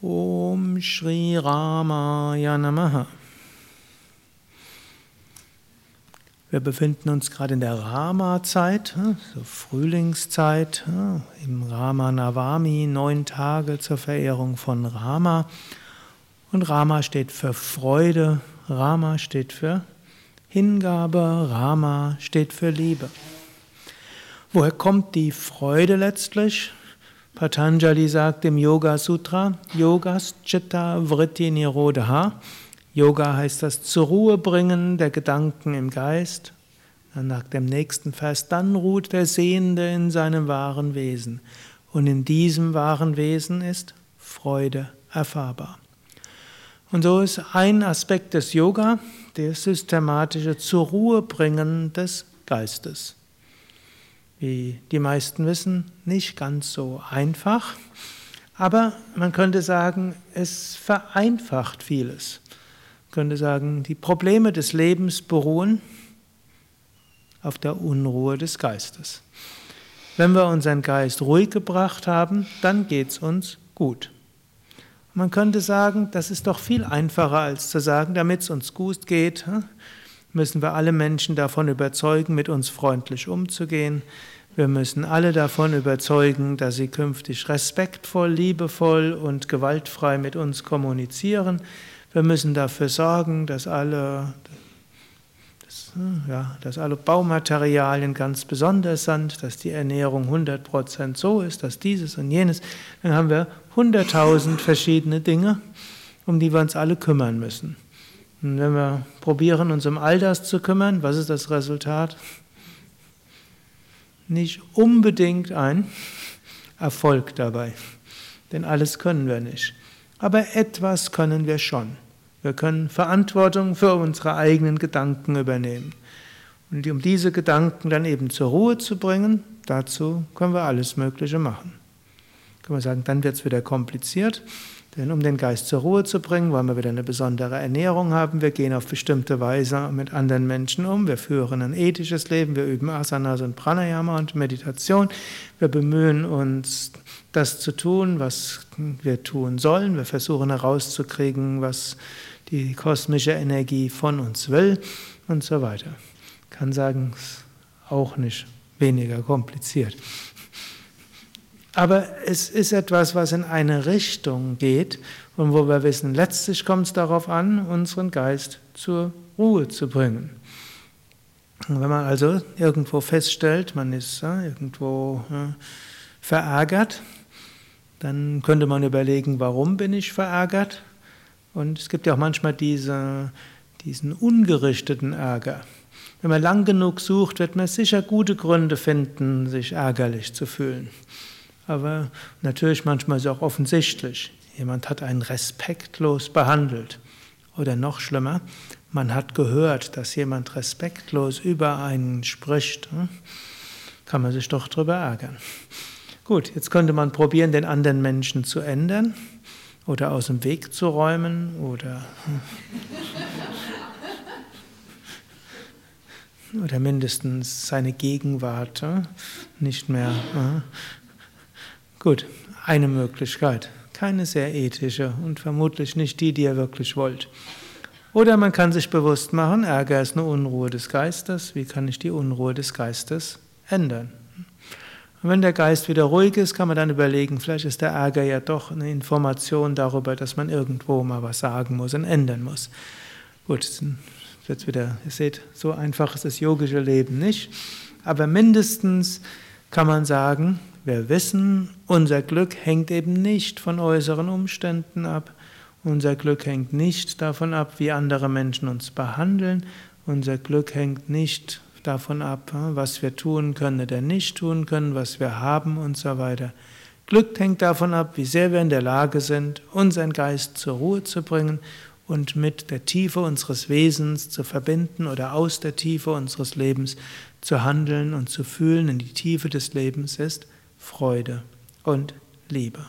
Om Shri Ramaya Namaha. Wir befinden uns gerade in der Rama-Zeit, so Frühlingszeit, im Rama Navami, neun Tage zur Verehrung von Rama. Und Rama steht für Freude, Rama steht für Hingabe, Rama steht für Liebe. Woher kommt die Freude letztlich? Patanjali sagt im Yoga Sutra, Yogas Chitta Vritti Nirodha. Yoga heißt das zur Ruhe bringen der Gedanken im Geist. Dann nach dem nächsten Vers, dann ruht der Sehende in seinem wahren Wesen. Und in diesem wahren Wesen ist Freude erfahrbar. Und so ist ein Aspekt des Yoga der systematische zur Ruhe bringen des Geistes wie die meisten wissen, nicht ganz so einfach. Aber man könnte sagen, es vereinfacht vieles. Man könnte sagen, die Probleme des Lebens beruhen auf der Unruhe des Geistes. Wenn wir unseren Geist ruhig gebracht haben, dann geht es uns gut. Man könnte sagen, das ist doch viel einfacher als zu sagen, damit es uns gut geht, hm, müssen wir alle Menschen davon überzeugen, mit uns freundlich umzugehen. Wir müssen alle davon überzeugen, dass sie künftig respektvoll, liebevoll und gewaltfrei mit uns kommunizieren. Wir müssen dafür sorgen, dass alle, dass, ja, dass alle Baumaterialien ganz besonders sind, dass die Ernährung 100% so ist, dass dieses und jenes. Dann haben wir 100.000 verschiedene Dinge, um die wir uns alle kümmern müssen. Und wenn wir probieren, uns um all das zu kümmern, was ist das Resultat? Nicht unbedingt ein Erfolg dabei, denn alles können wir nicht. Aber etwas können wir schon. Wir können Verantwortung für unsere eigenen Gedanken übernehmen. Und um diese Gedanken dann eben zur Ruhe zu bringen, dazu können wir alles Mögliche machen. Können wir sagen, dann wird es wieder kompliziert. Denn um den Geist zur Ruhe zu bringen, wollen wir wieder eine besondere Ernährung haben. Wir gehen auf bestimmte Weise mit anderen Menschen um. Wir führen ein ethisches Leben. Wir üben Asanas und Pranayama und Meditation. Wir bemühen uns, das zu tun, was wir tun sollen. Wir versuchen herauszukriegen, was die kosmische Energie von uns will und so weiter. Ich kann sagen, auch nicht weniger kompliziert. Aber es ist etwas, was in eine Richtung geht und wo wir wissen, letztlich kommt es darauf an, unseren Geist zur Ruhe zu bringen. Und wenn man also irgendwo feststellt, man ist ja, irgendwo ja, verärgert, dann könnte man überlegen, warum bin ich verärgert? Und es gibt ja auch manchmal diese, diesen ungerichteten Ärger. Wenn man lang genug sucht, wird man sicher gute Gründe finden, sich ärgerlich zu fühlen. Aber natürlich manchmal ist es auch offensichtlich. Jemand hat einen respektlos behandelt. Oder noch schlimmer, man hat gehört, dass jemand respektlos über einen spricht. Hm? Kann man sich doch darüber ärgern. Gut, jetzt könnte man probieren, den anderen Menschen zu ändern oder aus dem Weg zu räumen oder, hm? oder mindestens seine Gegenwart hm? nicht mehr Gut, eine Möglichkeit. Keine sehr ethische und vermutlich nicht die, die ihr wirklich wollt. Oder man kann sich bewusst machen, Ärger ist eine Unruhe des Geistes. Wie kann ich die Unruhe des Geistes ändern? Und wenn der Geist wieder ruhig ist, kann man dann überlegen, vielleicht ist der Ärger ja doch eine Information darüber, dass man irgendwo mal was sagen muss und ändern muss. Gut, jetzt wieder, ihr seht, so einfach ist das yogische Leben nicht. Aber mindestens kann man sagen, wir wissen, unser Glück hängt eben nicht von äußeren Umständen ab. Unser Glück hängt nicht davon ab, wie andere Menschen uns behandeln. Unser Glück hängt nicht davon ab, was wir tun können oder nicht tun können, was wir haben und so weiter. Glück hängt davon ab, wie sehr wir in der Lage sind, unseren Geist zur Ruhe zu bringen und mit der Tiefe unseres Wesens zu verbinden oder aus der Tiefe unseres Lebens zu handeln und zu fühlen. In die Tiefe des Lebens ist Freude und Liebe.